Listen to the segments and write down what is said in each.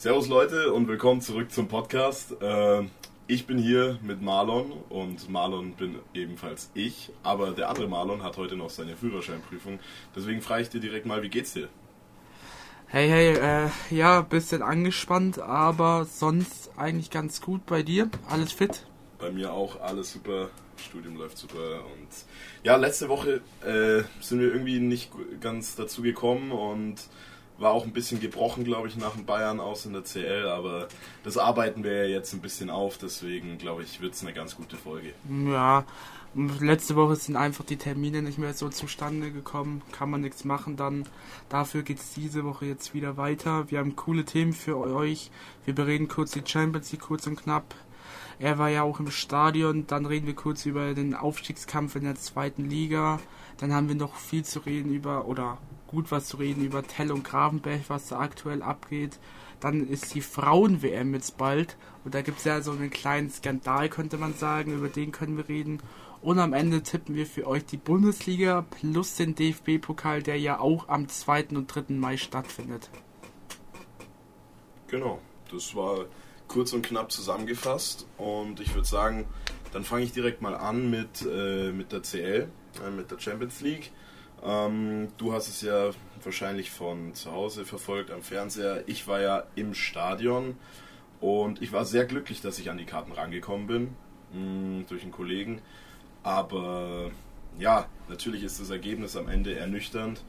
Servus Leute und willkommen zurück zum Podcast. Äh, ich bin hier mit Marlon und Marlon bin ebenfalls ich, aber der andere Marlon hat heute noch seine Führerscheinprüfung. Deswegen frage ich dir direkt mal, wie geht's dir? Hey, hey, äh, ja, bisschen angespannt, aber sonst eigentlich ganz gut bei dir. Alles fit? Bei mir auch, alles super. Studium läuft super und ja, letzte Woche äh, sind wir irgendwie nicht ganz dazu gekommen und war auch ein bisschen gebrochen, glaube ich, nach dem Bayern aus in der CL, aber das arbeiten wir ja jetzt ein bisschen auf, deswegen glaube ich, wird es eine ganz gute Folge. Ja, letzte Woche sind einfach die Termine nicht mehr so zustande gekommen, kann man nichts machen dann. Dafür geht es diese Woche jetzt wieder weiter. Wir haben coole Themen für euch. Wir bereden kurz die Champions League kurz und knapp. Er war ja auch im Stadion. Dann reden wir kurz über den Aufstiegskampf in der zweiten Liga. Dann haben wir noch viel zu reden über, oder gut was zu reden über Tell und Gravenberg, was da aktuell abgeht. Dann ist die Frauen-WM jetzt bald. Und da gibt es ja so einen kleinen Skandal, könnte man sagen. Über den können wir reden. Und am Ende tippen wir für euch die Bundesliga plus den DFB-Pokal, der ja auch am 2. und 3. Mai stattfindet. Genau, das war kurz und knapp zusammengefasst. Und ich würde sagen, dann fange ich direkt mal an mit, äh, mit der CL, äh, mit der Champions League. Ähm, du hast es ja wahrscheinlich von zu Hause verfolgt am Fernseher. Ich war ja im Stadion und ich war sehr glücklich, dass ich an die Karten rangekommen bin mh, mm, durch einen Kollegen. Aber ja, natürlich ist das Ergebnis am Ende ernüchternd.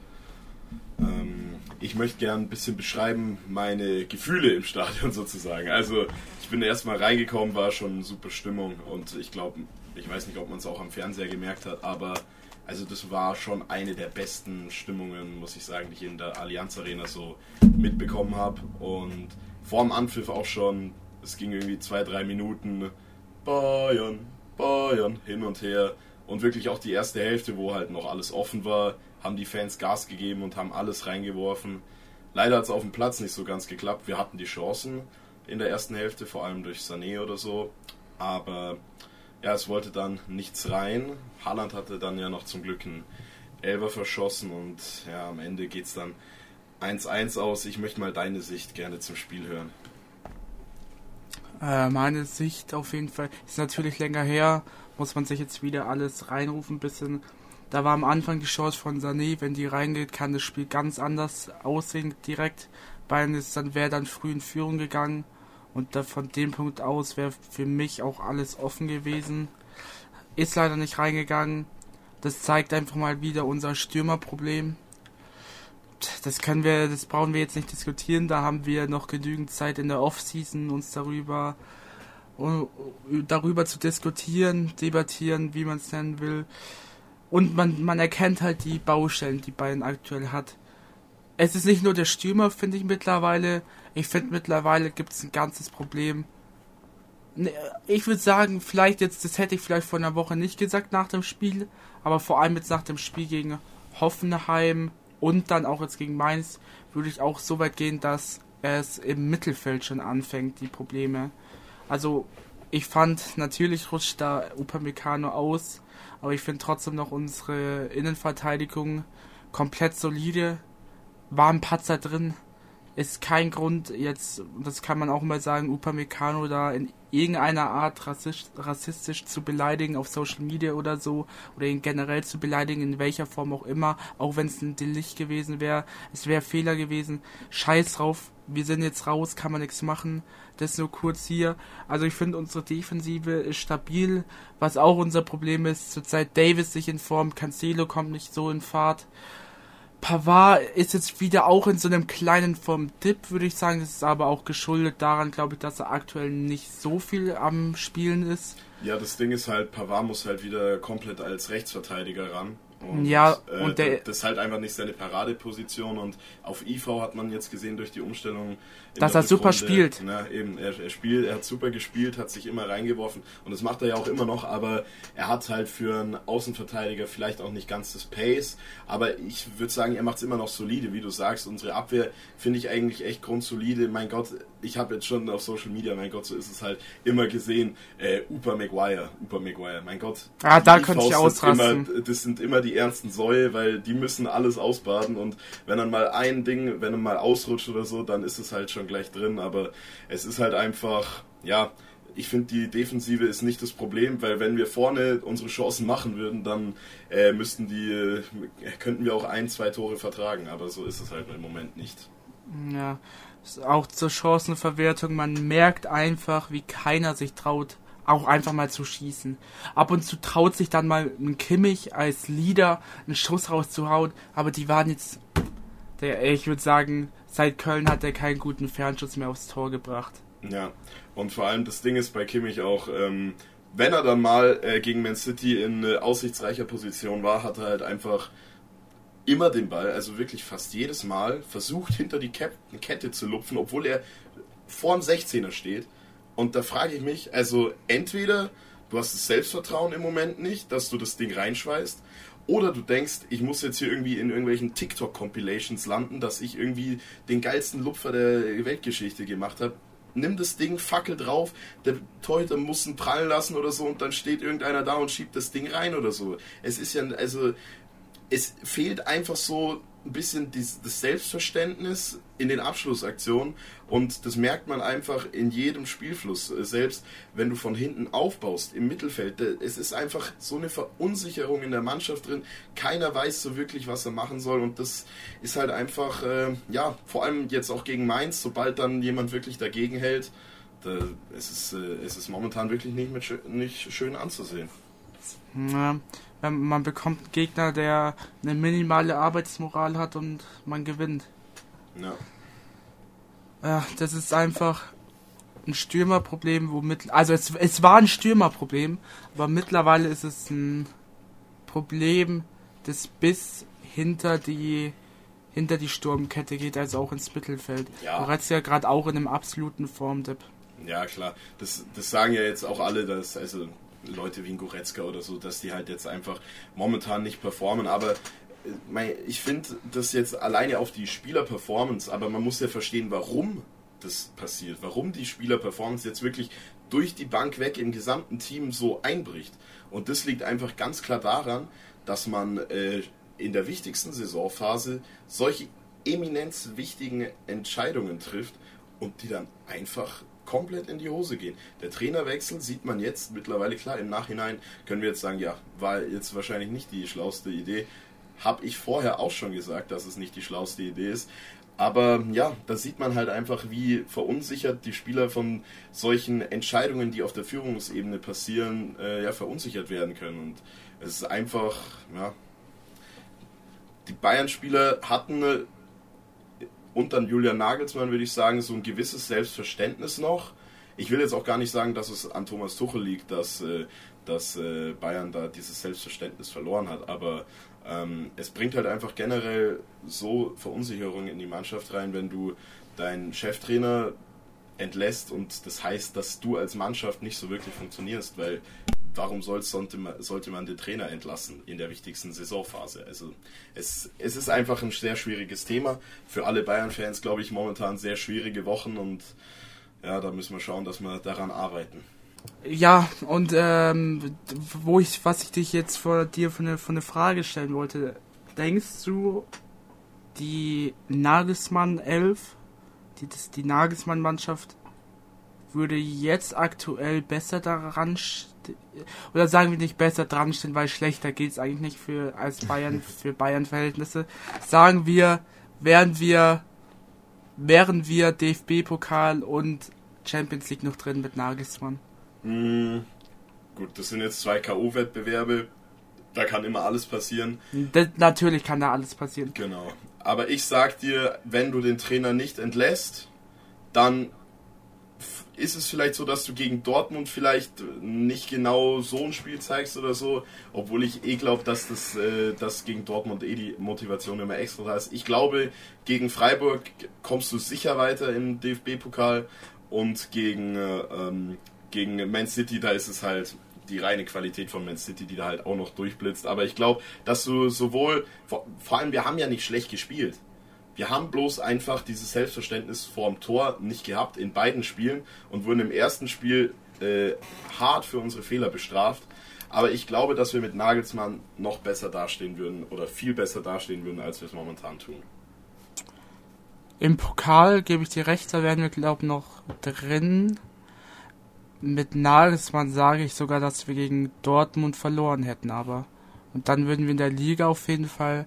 Ähm, ich möchte gerne ein bisschen beschreiben meine Gefühle im Stadion sozusagen. Also ich bin erstmal reingekommen, war schon super Stimmung und ich glaube, ich weiß nicht, ob man es auch am Fernseher gemerkt hat, aber also das war schon eine der besten Stimmungen, muss ich sagen, die ich in der Allianz Arena so mitbekommen habe. Und vor dem Anpfiff auch schon, es ging irgendwie zwei, drei Minuten Bayern, Bayern hin und her. Und wirklich auch die erste Hälfte, wo halt noch alles offen war, haben die Fans Gas gegeben und haben alles reingeworfen. Leider hat es auf dem Platz nicht so ganz geklappt. Wir hatten die Chancen in der ersten Hälfte, vor allem durch Sané oder so. Aber ja, es wollte dann nichts rein. Haaland hatte dann ja noch zum Glück einen Elber verschossen und ja, am Ende geht es dann 1-1 aus. Ich möchte mal deine Sicht gerne zum Spiel hören. Äh, meine Sicht auf jeden Fall ist natürlich länger her. Muss man sich jetzt wieder alles reinrufen, ein bisschen. Da war am Anfang die Chance von Sané, wenn die reingeht, kann das Spiel ganz anders aussehen direkt. Bayern ist dann wäre dann früh in Führung gegangen und da von dem Punkt aus wäre für mich auch alles offen gewesen. Ist leider nicht reingegangen. Das zeigt einfach mal wieder unser Stürmerproblem. Das können wir, das brauchen wir jetzt nicht diskutieren. Da haben wir noch genügend Zeit in der Offseason uns darüber darüber zu diskutieren, debattieren, wie man es nennen will. Und man, man erkennt halt die Baustellen, die Bayern aktuell hat es ist nicht nur der Stürmer, finde ich mittlerweile. Ich finde mittlerweile gibt es ein ganzes Problem. Ne, ich würde sagen, vielleicht jetzt, das hätte ich vielleicht vor einer Woche nicht gesagt nach dem Spiel, aber vor allem jetzt nach dem Spiel gegen Hoffenheim und dann auch jetzt gegen Mainz, würde ich auch so weit gehen, dass es im Mittelfeld schon anfängt, die Probleme. Also, ich fand, natürlich rutscht da Upamecano aus, aber ich finde trotzdem noch unsere Innenverteidigung komplett solide war ein Patzer drin. Ist kein Grund, jetzt, das kann man auch mal sagen, Upamecano da in irgendeiner Art rassistisch, rassistisch zu beleidigen auf Social Media oder so, oder ihn generell zu beleidigen, in welcher Form auch immer, auch wenn es ein Delicht gewesen wäre. Es wäre Fehler gewesen. Scheiß drauf, wir sind jetzt raus, kann man nichts machen. Das nur kurz hier. Also ich finde unsere Defensive ist stabil. Was auch unser Problem ist, zurzeit Davis sich in Form, Cancelo kommt nicht so in Fahrt. Pavard ist jetzt wieder auch in so einem kleinen Form Dip, würde ich sagen. Das ist aber auch geschuldet daran, glaube ich, dass er aktuell nicht so viel am Spielen ist. Ja, das Ding ist halt, Pavard muss halt wieder komplett als Rechtsverteidiger ran. Und, ja, äh, und der, das ist halt einfach nicht seine Paradeposition und auf IV hat man jetzt gesehen durch die Umstellung, dass er super spielt. Na, eben, er, er, spielt, er hat super gespielt, hat sich immer reingeworfen und das macht er ja auch immer noch, aber er hat halt für einen Außenverteidiger vielleicht auch nicht ganz das Pace, aber ich würde sagen, er macht es immer noch solide, wie du sagst. Unsere Abwehr finde ich eigentlich echt grundsolide. Mein Gott, ich habe jetzt schon auf Social Media, mein Gott, so ist es halt immer gesehen, äh, Upa Maguire, Upa Maguire, mein Gott. Ah, da könnte ich ausrasten. Immer, das sind immer die die ernsten Säue, weil die müssen alles ausbaden und wenn dann mal ein Ding, wenn er mal ausrutscht oder so, dann ist es halt schon gleich drin, aber es ist halt einfach, ja, ich finde, die Defensive ist nicht das Problem, weil wenn wir vorne unsere Chancen machen würden, dann äh, müssten die, äh, könnten wir auch ein, zwei Tore vertragen, aber so ist es halt im Moment nicht. Ja, auch zur Chancenverwertung, man merkt einfach, wie keiner sich traut, auch einfach mal zu schießen. Ab und zu traut sich dann mal ein Kimmich als Leader einen Schuss rauszuhauen, aber die waren jetzt, der, ich würde sagen, seit Köln hat er keinen guten Fernschuss mehr aufs Tor gebracht. Ja, und vor allem das Ding ist bei Kimmich auch, ähm, wenn er dann mal äh, gegen Man City in äh, aussichtsreicher Position war, hat er halt einfach immer den Ball, also wirklich fast jedes Mal, versucht hinter die Kette zu lupfen, obwohl er vor dem 16er steht. Und da frage ich mich, also entweder du hast das Selbstvertrauen im Moment nicht, dass du das Ding reinschweißt, oder du denkst, ich muss jetzt hier irgendwie in irgendwelchen TikTok-Compilations landen, dass ich irgendwie den geilsten Lupfer der Weltgeschichte gemacht habe nimm das Ding, Fackel drauf, der Torhüter muss ihn prallen lassen oder so und dann steht irgendeiner da und schiebt das Ding rein oder so. Es ist ja, also, es fehlt einfach so ein bisschen das Selbstverständnis in den Abschlussaktionen und das merkt man einfach in jedem Spielfluss. Selbst wenn du von hinten aufbaust im Mittelfeld, es ist einfach so eine Verunsicherung in der Mannschaft drin. Keiner weiß so wirklich, was er machen soll und das ist halt einfach, äh, ja, vor allem jetzt auch gegen Mainz, sobald dann jemand wirklich dagegen hält, da, es, ist, äh, es ist momentan wirklich nicht, mit, nicht schön anzusehen. Ja, man bekommt einen Gegner, der eine minimale Arbeitsmoral hat und man gewinnt. Ja. Ja, das ist einfach ein Stürmerproblem, womit. Also es, es war ein Stürmerproblem, aber mittlerweile ist es ein Problem, das bis hinter die hinter die Sturmkette geht, also auch ins Mittelfeld. Ja. Goretzka gerade auch in einem absoluten Formdip. Ja, klar. Das, das sagen ja jetzt auch alle, dass, also Leute wie ein Goretzka oder so, dass die halt jetzt einfach momentan nicht performen. Aber äh, ich finde das jetzt alleine auf die Spielerperformance, aber man muss ja verstehen, warum das passiert, warum die Spielerperformance jetzt wirklich durch die Bank weg im gesamten Team so einbricht. Und das liegt einfach ganz klar daran, dass man äh, in der wichtigsten Saisonphase solche eminenz wichtigen Entscheidungen trifft und die dann einfach komplett in die Hose gehen. Der Trainerwechsel sieht man jetzt mittlerweile klar. Im Nachhinein können wir jetzt sagen, ja, war jetzt wahrscheinlich nicht die schlauste Idee. Habe ich vorher auch schon gesagt, dass es nicht die schlauste Idee ist. Aber ja, da sieht man halt einfach, wie verunsichert die Spieler von solchen Entscheidungen, die auf der Führungsebene passieren, äh, ja, verunsichert werden können. Und es ist einfach, ja, die Bayern-Spieler hatten unter Julian Nagelsmann, würde ich sagen, so ein gewisses Selbstverständnis noch. Ich will jetzt auch gar nicht sagen, dass es an Thomas Tuchel liegt, dass, äh, dass äh, Bayern da dieses Selbstverständnis verloren hat, aber ähm, es bringt halt einfach generell so Verunsicherung in die Mannschaft rein, wenn du deinen Cheftrainer entlässt und das heißt, dass du als Mannschaft nicht so wirklich funktionierst, weil warum sollte, man, sollte man den Trainer entlassen in der wichtigsten Saisonphase? Also es, es ist einfach ein sehr schwieriges Thema. Für alle Bayern-Fans, glaube ich, momentan sehr schwierige Wochen und ja, da müssen wir schauen, dass wir daran arbeiten. Ja, und ähm, wo ich, was ich dich jetzt vor dir von eine, eine Frage stellen wollte, denkst du, die Nagelsmann 11, die, die Nagelsmann-Mannschaft würde jetzt aktuell besser daran oder sagen wir nicht besser dran stehen, weil schlechter geht es eigentlich nicht für als Bayern für Bayern Verhältnisse. Sagen wir, wären wir wären wir DFB Pokal und Champions League noch drin mit Nagelsmann. Mm, gut, das sind jetzt zwei KO Wettbewerbe. Da kann immer alles passieren. Das, natürlich kann da alles passieren. Genau. Aber ich sag dir, wenn du den Trainer nicht entlässt, dann ist es vielleicht so, dass du gegen Dortmund vielleicht nicht genau so ein Spiel zeigst oder so, obwohl ich eh glaube, dass das äh, dass gegen Dortmund eh die Motivation immer extra da ist. Ich glaube, gegen Freiburg kommst du sicher weiter im DFB-Pokal und gegen, äh, ähm, gegen Man City, da ist es halt die reine Qualität von Man City, die da halt auch noch durchblitzt. Aber ich glaube, dass du sowohl, vor, vor allem wir haben ja nicht schlecht gespielt. Wir haben bloß einfach dieses Selbstverständnis vorm Tor nicht gehabt in beiden Spielen und wurden im ersten Spiel äh, hart für unsere Fehler bestraft. Aber ich glaube, dass wir mit Nagelsmann noch besser dastehen würden oder viel besser dastehen würden, als wir es momentan tun. Im Pokal gebe ich dir recht, da werden wir, glaube ich, noch drin. Mit Nagelsmann sage ich sogar, dass wir gegen Dortmund verloren hätten, aber. Und dann würden wir in der Liga auf jeden Fall,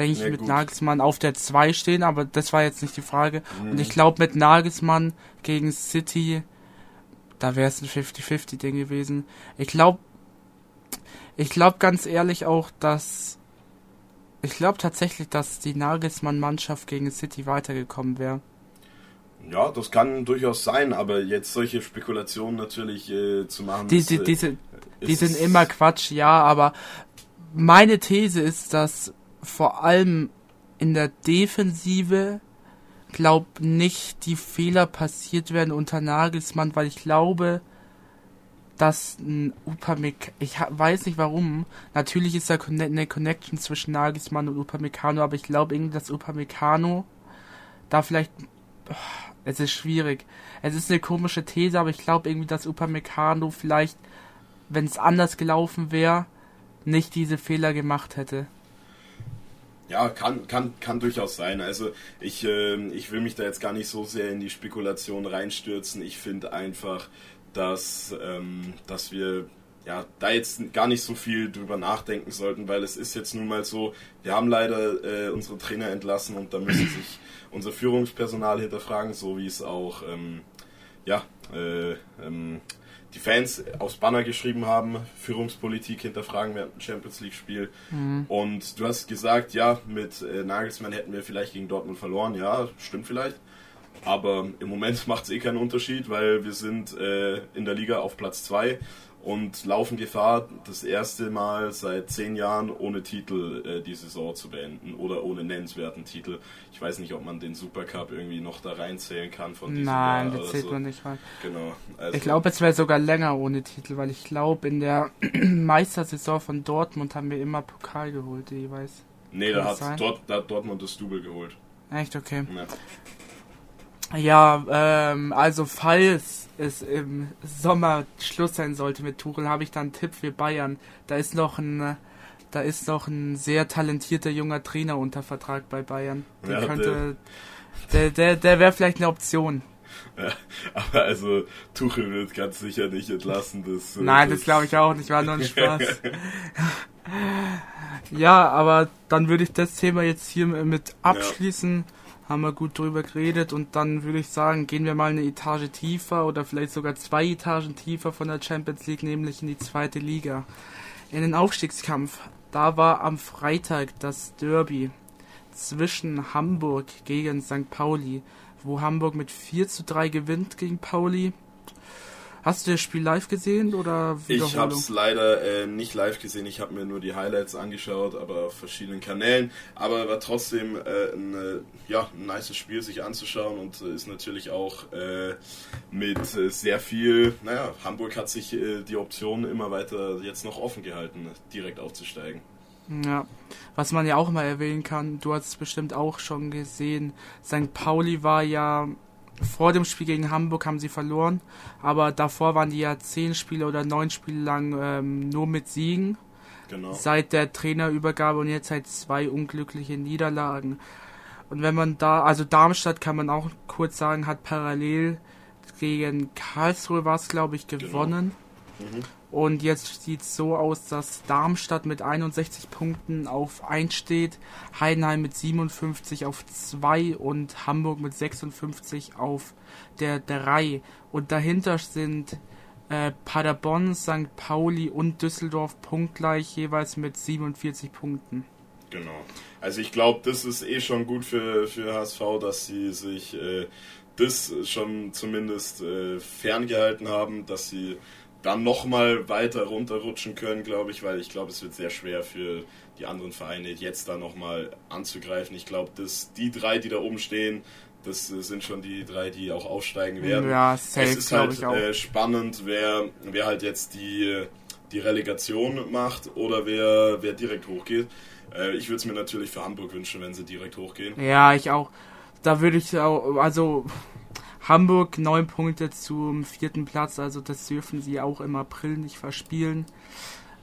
denke ich, ja, mit gut. Nagelsmann auf der 2 stehen, aber das war jetzt nicht die Frage. Mhm. Und ich glaube, mit Nagelsmann gegen City, da wäre es ein 50-50-Ding gewesen. Ich glaube, ich glaube ganz ehrlich auch, dass ich glaube tatsächlich, dass die Nagelsmann-Mannschaft gegen City weitergekommen wäre. Ja, das kann durchaus sein, aber jetzt solche Spekulationen natürlich äh, zu machen. Die, die, ist, äh, diese, die sind immer Quatsch, ja, aber meine These ist, dass vor allem in der Defensive glaub nicht die Fehler passiert werden unter Nagelsmann, weil ich glaube, dass ein Upamecano, ich weiß nicht warum, natürlich ist da eine Connection zwischen Nagelsmann und Upamecano, aber ich glaube irgendwie, dass Upamecano da vielleicht, oh, es ist schwierig. Es ist eine komische These, aber ich glaube irgendwie, dass Upamecano vielleicht, wenn es anders gelaufen wäre, nicht diese Fehler gemacht hätte. Ja, kann, kann, kann durchaus sein. Also ich, äh, ich will mich da jetzt gar nicht so sehr in die Spekulation reinstürzen. Ich finde einfach, dass, ähm, dass wir ja, da jetzt gar nicht so viel drüber nachdenken sollten, weil es ist jetzt nun mal so, wir haben leider äh, unsere Trainer entlassen und da müssen sich unser Führungspersonal hinterfragen, so wie es auch ähm, ja, äh, ähm, die Fans aufs Banner geschrieben haben, Führungspolitik hinterfragen während dem Champions League Spiel. Mhm. Und du hast gesagt, ja, mit äh, Nagelsmann hätten wir vielleicht gegen Dortmund verloren. Ja, stimmt vielleicht. Aber im Moment macht es eh keinen Unterschied, weil wir sind äh, in der Liga auf Platz 2 und laufen Gefahr, das erste Mal seit zehn Jahren ohne Titel äh, die Saison zu beenden oder ohne nennenswerten Titel. Ich weiß nicht, ob man den Supercup irgendwie noch da reinzählen kann von diesem Nein, Jahr. Nein, zählt so. man nicht rein. Genau. Also ich glaube, es wäre sogar länger ohne Titel, weil ich glaube, in der Meistersaison von Dortmund haben wir immer Pokal geholt, jeweils. Nee, da hat, Dort, da hat Dortmund das Double geholt. Echt, okay. Ja. Ja, ähm, also falls es im Sommer Schluss sein sollte mit Tuchel, habe ich da einen Tipp für Bayern. Da ist noch ein, da ist noch ein sehr talentierter junger Trainer unter Vertrag bei Bayern. Der ja, könnte, der, der, der wäre vielleicht eine Option. Ja, aber also Tuchel wird ganz sicher nicht entlassen. Das, äh, Nein, das, das glaube ich auch nicht. War nur ein Spaß. ja, aber dann würde ich das Thema jetzt hier mit abschließen. Ja haben wir gut drüber geredet und dann würde ich sagen, gehen wir mal eine Etage tiefer oder vielleicht sogar zwei Etagen tiefer von der Champions League, nämlich in die zweite Liga. In den Aufstiegskampf, da war am Freitag das Derby zwischen Hamburg gegen St. Pauli, wo Hamburg mit 4 zu 3 gewinnt gegen Pauli. Hast du das Spiel live gesehen oder Ich habe es leider äh, nicht live gesehen. Ich habe mir nur die Highlights angeschaut, aber auf verschiedenen Kanälen. Aber war trotzdem äh, ein, äh, ja, ein nices Spiel, sich anzuschauen und äh, ist natürlich auch äh, mit äh, sehr viel. Naja, Hamburg hat sich die Option immer weiter jetzt noch offen gehalten, direkt aufzusteigen. Ja, was man ja auch mal erwähnen kann, du hast es bestimmt auch schon gesehen. St. Pauli war ja vor dem Spiel gegen Hamburg haben sie verloren, aber davor waren die ja zehn Spiele oder neun Spiele lang ähm, nur mit Siegen. Genau. Seit der Trainerübergabe und jetzt halt zwei unglückliche Niederlagen. Und wenn man da, also Darmstadt kann man auch kurz sagen, hat parallel gegen Karlsruhe war es, glaube ich, genau. gewonnen. Genau. Mhm. Und jetzt sieht es so aus, dass Darmstadt mit 61 Punkten auf 1 steht, Heidenheim mit 57 auf 2 und Hamburg mit 56 auf der 3. Und dahinter sind äh, Paderborn, St. Pauli und Düsseldorf punktgleich, jeweils mit 47 Punkten. Genau. Also ich glaube, das ist eh schon gut für, für HSV, dass sie sich äh, das schon zumindest äh, ferngehalten haben, dass sie dann nochmal weiter runterrutschen können, glaube ich, weil ich glaube, es wird sehr schwer für die anderen Vereine jetzt da nochmal anzugreifen. Ich glaube, dass die drei, die da oben stehen, das sind schon die drei, die auch aufsteigen werden. Ja, safe, es ist halt äh, spannend, wer, wer halt jetzt die, die Relegation macht oder wer, wer direkt hochgeht. Äh, ich würde es mir natürlich für Hamburg wünschen, wenn sie direkt hochgehen. Ja, ich auch. Da würde ich auch, also Hamburg neun Punkte zum vierten Platz, also das dürfen sie auch im April nicht verspielen.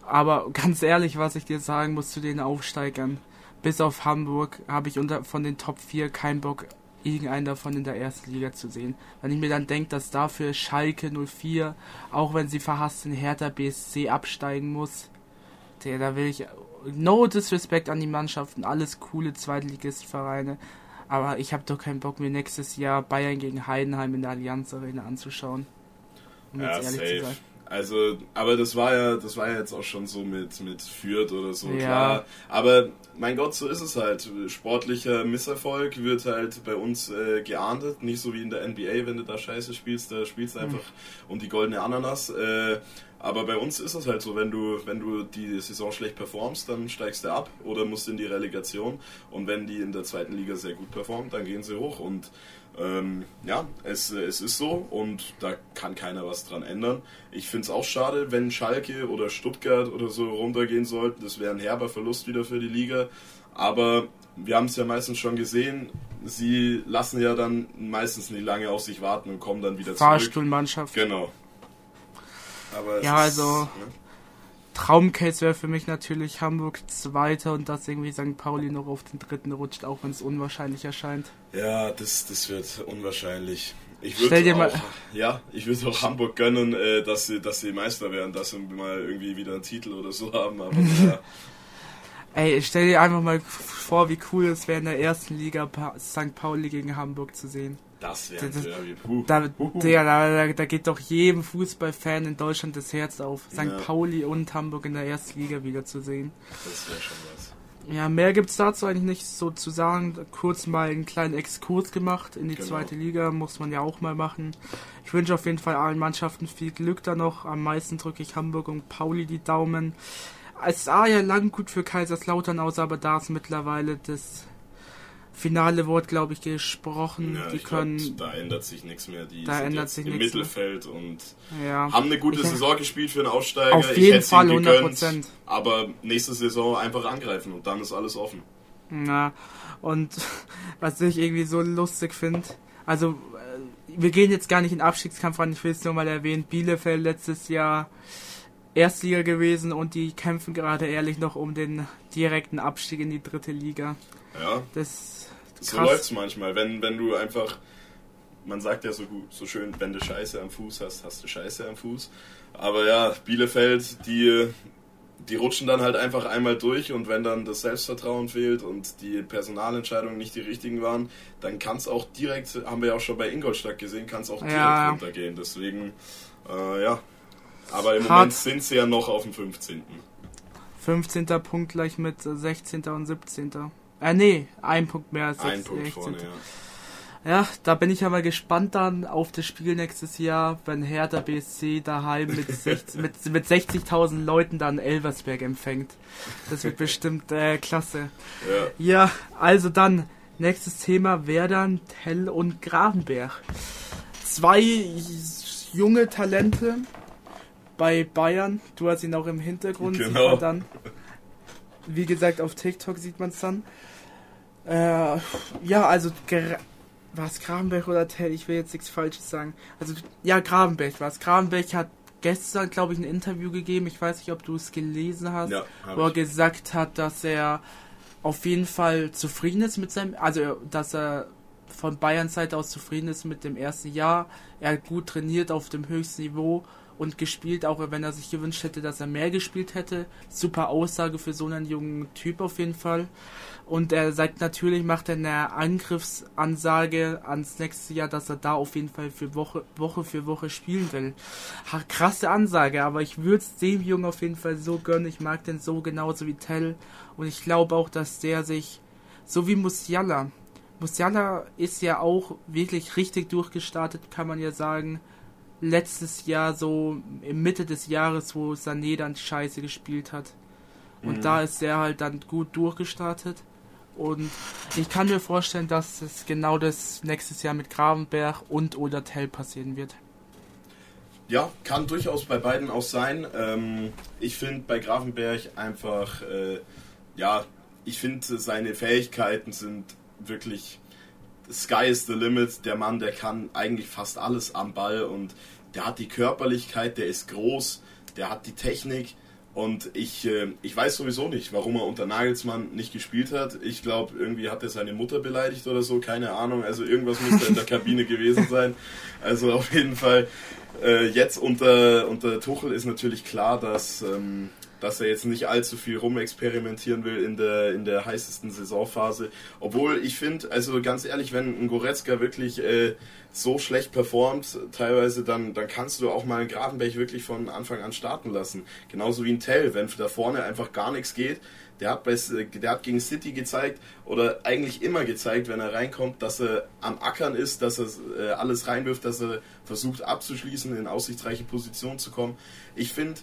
Aber ganz ehrlich, was ich dir sagen muss zu den Aufsteigern, bis auf Hamburg habe ich unter von den Top 4 keinen Bock, irgendeinen davon in der ersten Liga zu sehen. Wenn ich mir dann denke, dass dafür Schalke 04, auch wenn sie verhasst in Hertha BSC absteigen muss, der, da will ich no disrespect an die Mannschaften, alles coole Zweitligistvereine, aber ich habe doch keinen Bock, mir nächstes Jahr Bayern gegen Heidenheim in der Allianz Arena anzuschauen. Um ja, safe. Also, aber das war ja, das war ja jetzt auch schon so mit, mit Fürth oder so, ja. klar. Aber mein Gott, so ist es halt. Sportlicher Misserfolg wird halt bei uns äh, geahndet, nicht so wie in der NBA, wenn du da Scheiße spielst, da spielst du hm. einfach mhm. um die goldene Ananas. Äh, aber bei uns ist es halt so, wenn du, wenn du die Saison schlecht performst, dann steigst du ab oder musst in die Relegation. Und wenn die in der zweiten Liga sehr gut performen, dann gehen sie hoch. Und ähm, ja, es, es ist so und da kann keiner was dran ändern. Ich finde es auch schade, wenn Schalke oder Stuttgart oder so runtergehen sollten. Das wäre ein herber Verlust wieder für die Liga. Aber wir haben es ja meistens schon gesehen, sie lassen ja dann meistens nicht lange auf sich warten und kommen dann wieder zurück. Fahrstuhlmannschaft. Genau. Aber ja, also ne? Traumcase wäre für mich natürlich Hamburg Zweiter und dass irgendwie St. Pauli noch auf den dritten rutscht, auch wenn es unwahrscheinlich erscheint. Ja, das, das wird unwahrscheinlich. Ich würde auch, ja, ich würde auch Hamburg gönnen, äh, dass sie, dass sie Meister werden, dass sie mal irgendwie wieder einen Titel oder so haben. Aber ja. Ey, stell dir einfach mal vor, wie cool es wäre in der ersten Liga St. Pauli gegen Hamburg zu sehen. Das wäre. Puh. Da, der, da, da, geht doch jedem Fußballfan in Deutschland das Herz auf, St. Ja. Pauli und Hamburg in der ersten Liga wiederzusehen. Das wäre schon was. Ja, mehr gibt es dazu eigentlich nicht so zu sagen. Kurz mal einen kleinen Exkurs gemacht in die genau. zweite Liga, muss man ja auch mal machen. Ich wünsche auf jeden Fall allen Mannschaften viel Glück da noch. Am meisten drücke ich Hamburg und Pauli die Daumen. Es sah ja lang gut für Kaiserslautern aus, aber da ist mittlerweile das finale Wort, glaube ich, gesprochen. Ja, die können. Glaub, da ändert sich nichts mehr. Die da ändert sich im Mittelfeld mehr. und ja. haben eine gute ich, Saison gespielt für einen Aufsteiger. Auf jeden Fall 100 Prozent. Aber nächste Saison einfach angreifen und dann ist alles offen. Ja, und was ich irgendwie so lustig finde, also äh, wir gehen jetzt gar nicht in den Abstiegskampf rein, ich will es nur mal erwähnen, Bielefeld letztes Jahr Erstliga gewesen und die kämpfen gerade ehrlich noch um den direkten Abstieg in die dritte Liga. Ja. Das so läuft es manchmal, wenn, wenn du einfach, man sagt ja so, so schön, wenn du Scheiße am Fuß hast, hast du Scheiße am Fuß. Aber ja, Bielefeld, die, die rutschen dann halt einfach einmal durch und wenn dann das Selbstvertrauen fehlt und die Personalentscheidungen nicht die richtigen waren, dann kann es auch direkt, haben wir ja auch schon bei Ingolstadt gesehen, kann es auch direkt ja. runtergehen. Deswegen, äh, ja. Aber im Hart. Moment sind sie ja noch auf dem 15. 15. Punkt gleich mit 16. und 17. Äh, nee, ein Punkt mehr als Ein Punkt vorne, ja. Ja, da bin ich aber gespannt dann auf das Spiel nächstes Jahr, wenn Hertha BSC daheim mit, 60, mit, mit 60.000 Leuten dann Elversberg empfängt. Das wird bestimmt äh, klasse. Ja. ja, also dann, nächstes Thema wäre dann Tell und Gravenberg. Zwei junge Talente bei Bayern. Du hast ihn auch im Hintergrund. Genau. dann. Wie gesagt, auf TikTok sieht man es dann. Äh, ja, also war es Gravenberg oder Tell? Ich will jetzt nichts Falsches sagen. Also ja, Gravenberg war es. Gravenberg hat gestern, glaube ich, ein Interview gegeben. Ich weiß nicht, ob du es gelesen hast, ja, wo er gesagt hat, dass er auf jeden Fall zufrieden ist mit seinem, also dass er von Bayerns Seite aus zufrieden ist mit dem ersten Jahr. Er hat gut trainiert auf dem höchsten Niveau und gespielt, auch wenn er sich gewünscht hätte, dass er mehr gespielt hätte. Super Aussage für so einen jungen Typ auf jeden Fall. Und er sagt natürlich, macht er eine Angriffsansage ans nächste Jahr, dass er da auf jeden Fall für Woche, Woche für Woche spielen will. Ha, krasse Ansage, aber ich würde es dem Jungen auf jeden Fall so gönnen. Ich mag den so genauso wie Tell. Und ich glaube auch, dass der sich, so wie Musiala, Musiala ist ja auch wirklich richtig durchgestartet, kann man ja sagen letztes Jahr so im Mitte des Jahres, wo Sané dann Scheiße gespielt hat. Und mhm. da ist er halt dann gut durchgestartet. Und ich kann mir vorstellen, dass es genau das nächstes Jahr mit Gravenberg und oder Tell passieren wird. Ja, kann durchaus bei beiden auch sein. Ähm, ich finde bei Gravenberg einfach, äh, ja, ich finde seine Fähigkeiten sind wirklich Sky is the limit. Der Mann, der kann eigentlich fast alles am Ball und der hat die Körperlichkeit, der ist groß, der hat die Technik. Und ich, äh, ich weiß sowieso nicht, warum er unter Nagelsmann nicht gespielt hat. Ich glaube, irgendwie hat er seine Mutter beleidigt oder so, keine Ahnung. Also irgendwas muss in der Kabine gewesen sein. Also auf jeden Fall, äh, jetzt unter, unter Tuchel ist natürlich klar, dass, ähm, dass er jetzt nicht allzu viel rumexperimentieren will in der, in der heißesten Saisonphase. Obwohl ich finde, also ganz ehrlich, wenn ein Goretzka wirklich äh, so schlecht performt, teilweise, dann, dann kannst du auch mal einen Gravenberg wirklich von Anfang an starten lassen. Genauso wie ein Tell, wenn da vorne einfach gar nichts geht. Der hat, bei, der hat gegen City gezeigt oder eigentlich immer gezeigt, wenn er reinkommt, dass er am Ackern ist, dass er äh, alles reinwirft, dass er versucht abzuschließen, in aussichtsreiche Positionen zu kommen. Ich finde,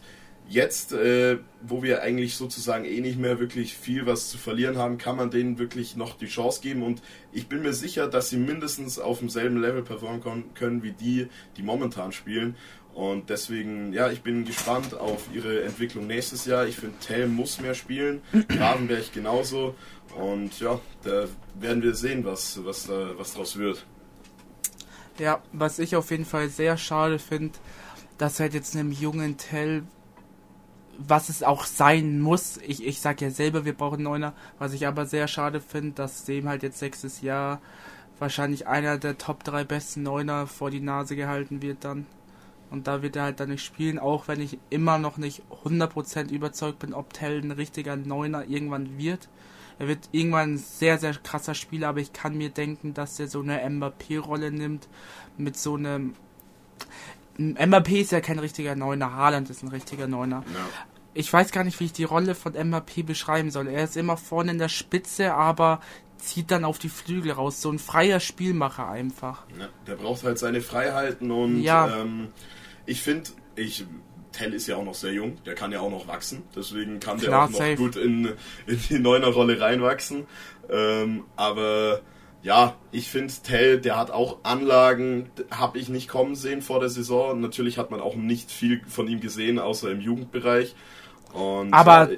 jetzt, äh, wo wir eigentlich sozusagen eh nicht mehr wirklich viel was zu verlieren haben, kann man denen wirklich noch die Chance geben und ich bin mir sicher, dass sie mindestens auf demselben Level performen können wie die, die momentan spielen. Und deswegen, ja, ich bin gespannt auf ihre Entwicklung nächstes Jahr. Ich finde, Tell muss mehr spielen, Gravenberg genauso. Und ja, da werden wir sehen, was, was, da, was daraus wird. Ja, was ich auf jeden Fall sehr schade finde, dass halt jetzt einem jungen Tell was es auch sein muss. Ich, ich sag ja selber, wir brauchen Neuner. Was ich aber sehr schade finde, dass dem halt jetzt sechstes Jahr wahrscheinlich einer der Top 3 besten Neuner vor die Nase gehalten wird dann. Und da wird er halt dann nicht spielen, auch wenn ich immer noch nicht 100% überzeugt bin, ob Tell ein richtiger Neuner irgendwann wird. Er wird irgendwann ein sehr, sehr krasser Spieler, aber ich kann mir denken, dass er so eine Mbappé-Rolle nimmt mit so einem Mbappé ist ja kein richtiger Neuner, Haaland ist ein richtiger Neuner. Ja. Ich weiß gar nicht, wie ich die Rolle von Mbappé beschreiben soll. Er ist immer vorne in der Spitze, aber zieht dann auf die Flügel raus. So ein freier Spielmacher einfach. Ja, der braucht halt seine Freiheiten und ja. ähm, ich finde, ich Tell ist ja auch noch sehr jung, der kann ja auch noch wachsen, deswegen kann Klar, der auch noch safe. gut in, in die Neuner-Rolle reinwachsen. Ähm, aber ja, ich finde Tell, der hat auch Anlagen, habe ich nicht kommen sehen vor der Saison. Natürlich hat man auch nicht viel von ihm gesehen, außer im Jugendbereich. Und, Aber äh,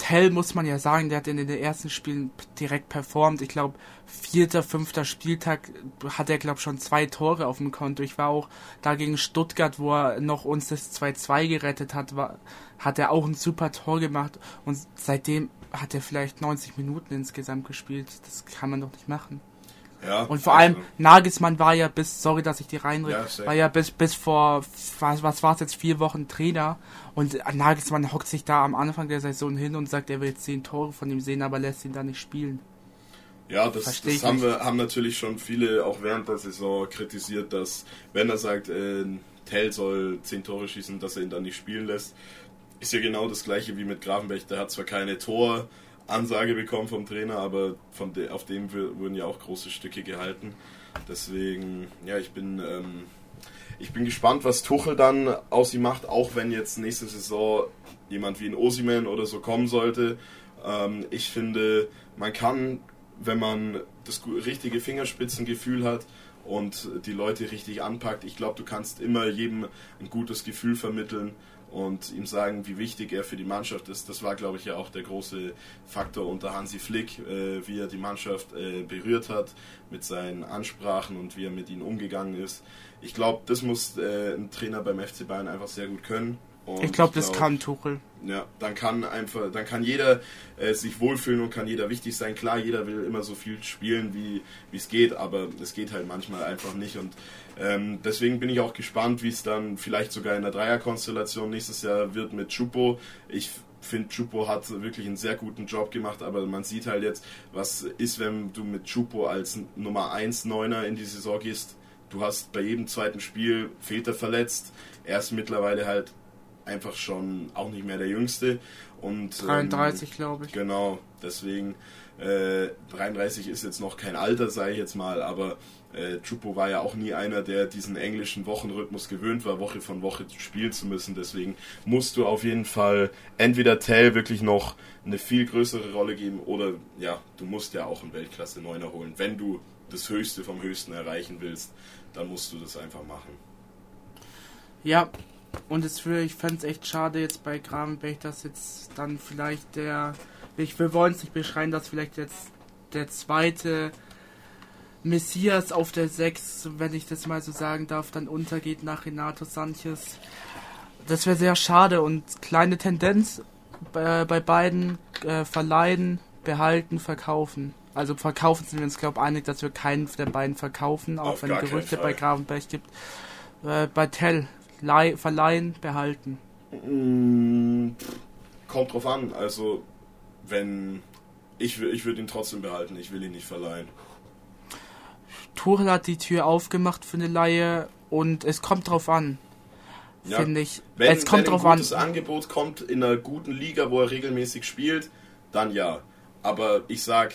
Tell muss man ja sagen, der hat in den ersten Spielen direkt performt. Ich glaube, vierter, fünfter Spieltag hat er, glaube schon zwei Tore auf dem Konto. Ich war auch da gegen Stuttgart, wo er noch uns das 2-2 gerettet hat, war, hat er auch ein super Tor gemacht. Und seitdem hat er vielleicht 90 Minuten insgesamt gespielt. Das kann man doch nicht machen. Ja, und vor allem, Nagelsmann war ja bis, sorry, dass ich die reinrede, ja, war ja bis, bis vor, was, was war es jetzt, vier Wochen Trainer. Und Nagelsmann hockt sich da am Anfang der Saison hin und sagt, er will zehn Tore von ihm sehen, aber lässt ihn da nicht spielen. Ja, das, das haben, wir, haben natürlich schon viele auch während der Saison kritisiert, dass wenn er sagt, äh, Tell soll zehn Tore schießen, dass er ihn dann nicht spielen lässt. Ist ja genau das gleiche wie mit Grafenberg. Der hat zwar keine Toransage bekommen vom Trainer, aber von de auf dem wurden ja auch große Stücke gehalten. Deswegen, ja, ich bin, ähm, ich bin gespannt, was Tuchel dann aus ihm macht, auch wenn jetzt nächste Saison jemand wie ein Osiman oder so kommen sollte. Ähm, ich finde, man kann, wenn man das richtige Fingerspitzengefühl hat, und die Leute richtig anpackt. Ich glaube, du kannst immer jedem ein gutes Gefühl vermitteln und ihm sagen, wie wichtig er für die Mannschaft ist. Das war, glaube ich, ja auch der große Faktor unter Hansi Flick, äh, wie er die Mannschaft äh, berührt hat mit seinen Ansprachen und wie er mit ihnen umgegangen ist. Ich glaube, das muss äh, ein Trainer beim FC Bayern einfach sehr gut können. Und ich glaube, das kann Tuchel. Ja, dann kann einfach, dann kann jeder äh, sich wohlfühlen und kann jeder wichtig sein. Klar, jeder will immer so viel spielen, wie es geht, aber es geht halt manchmal einfach nicht. Und ähm, deswegen bin ich auch gespannt, wie es dann vielleicht sogar in der Dreierkonstellation nächstes Jahr wird mit Chupo. Ich finde, Chupo hat wirklich einen sehr guten Job gemacht, aber man sieht halt jetzt, was ist, wenn du mit Chupo als Nummer 1 Neuner in die Saison gehst. Du hast bei jedem zweiten Spiel fehlt er verletzt. Er ist mittlerweile halt einfach schon auch nicht mehr der Jüngste. Und, 33, ähm, glaube ich. Genau, deswegen äh, 33 ist jetzt noch kein Alter, sage ich jetzt mal, aber äh, Chupo war ja auch nie einer, der diesen englischen Wochenrhythmus gewöhnt war, Woche von Woche spielen zu müssen. Deswegen musst du auf jeden Fall entweder Tell wirklich noch eine viel größere Rolle geben oder ja, du musst ja auch einen Weltklasse Neuner holen. Wenn du das Höchste vom Höchsten erreichen willst, dann musst du das einfach machen. Ja, und es für, ich fände es echt schade jetzt bei Gravenberg, dass jetzt dann vielleicht der, ich, wir wollen es nicht beschreiben, dass vielleicht jetzt der zweite Messias auf der 6, wenn ich das mal so sagen darf, dann untergeht nach Renato Sanchez. Das wäre sehr schade und kleine Tendenz bei, bei beiden äh, verleihen, behalten, verkaufen. Also verkaufen sind wir uns, glaube ich, einig, dass wir keinen der beiden verkaufen, auch Auf wenn Gerüchte bei. Gravenberg gibt. Äh, bei Tell, verleihen, behalten. Mm, Kommt drauf an. Also, wenn. Ich, ich würde ihn trotzdem behalten, ich will ihn nicht verleihen. Tuchel hat die Tür aufgemacht für eine Laie und es kommt drauf an, Ja. finde ich. Wenn, es kommt wenn drauf ein an. gutes Angebot kommt in einer guten Liga, wo er regelmäßig spielt, dann ja. Aber ich sag,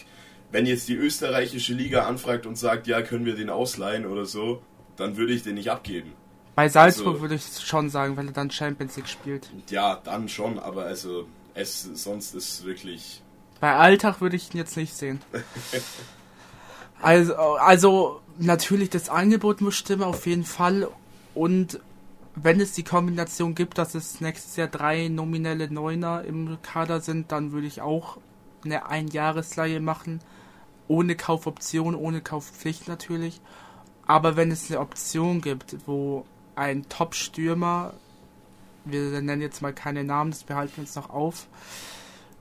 wenn jetzt die österreichische Liga anfragt und sagt, ja, können wir den ausleihen oder so, dann würde ich den nicht abgeben. Bei Salzburg also- würde ich schon sagen, wenn er dann Champions League spielt. Ja, dann schon, aber also es sonst ist wirklich Bei Alltag würde ich ihn jetzt nicht sehen. Also, also natürlich, das Angebot muss stimmen, auf jeden Fall. Und wenn es die Kombination gibt, dass es nächstes Jahr drei nominelle Neuner im Kader sind, dann würde ich auch eine Einjahresleihe machen. Ohne Kaufoption, ohne Kaufpflicht natürlich. Aber wenn es eine Option gibt, wo ein Top-Stürmer, wir nennen jetzt mal keine Namen, das behalten wir uns noch auf,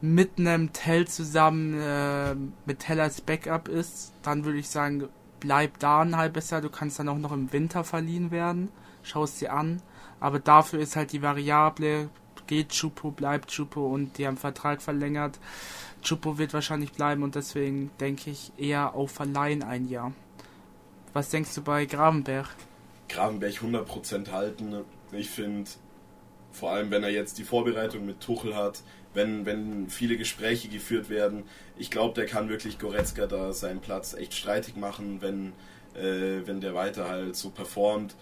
mit einem Tell zusammen äh, mit Tell als Backup ist, dann würde ich sagen, bleib da ein halbes Jahr. Du kannst dann auch noch im Winter verliehen werden. Schau es dir an. Aber dafür ist halt die Variable, geht Chupo, bleibt Chupo und die haben Vertrag verlängert. Chupo wird wahrscheinlich bleiben und deswegen denke ich eher auf Verleihen ein Jahr. Was denkst du bei Gravenberg? Gravenberg 100% halten. Ich finde, vor allem wenn er jetzt die Vorbereitung mit Tuchel hat, wenn, wenn viele Gespräche geführt werden, ich glaube, der kann wirklich Goretzka da seinen Platz echt streitig machen, wenn, äh, wenn der weiter halt so performt.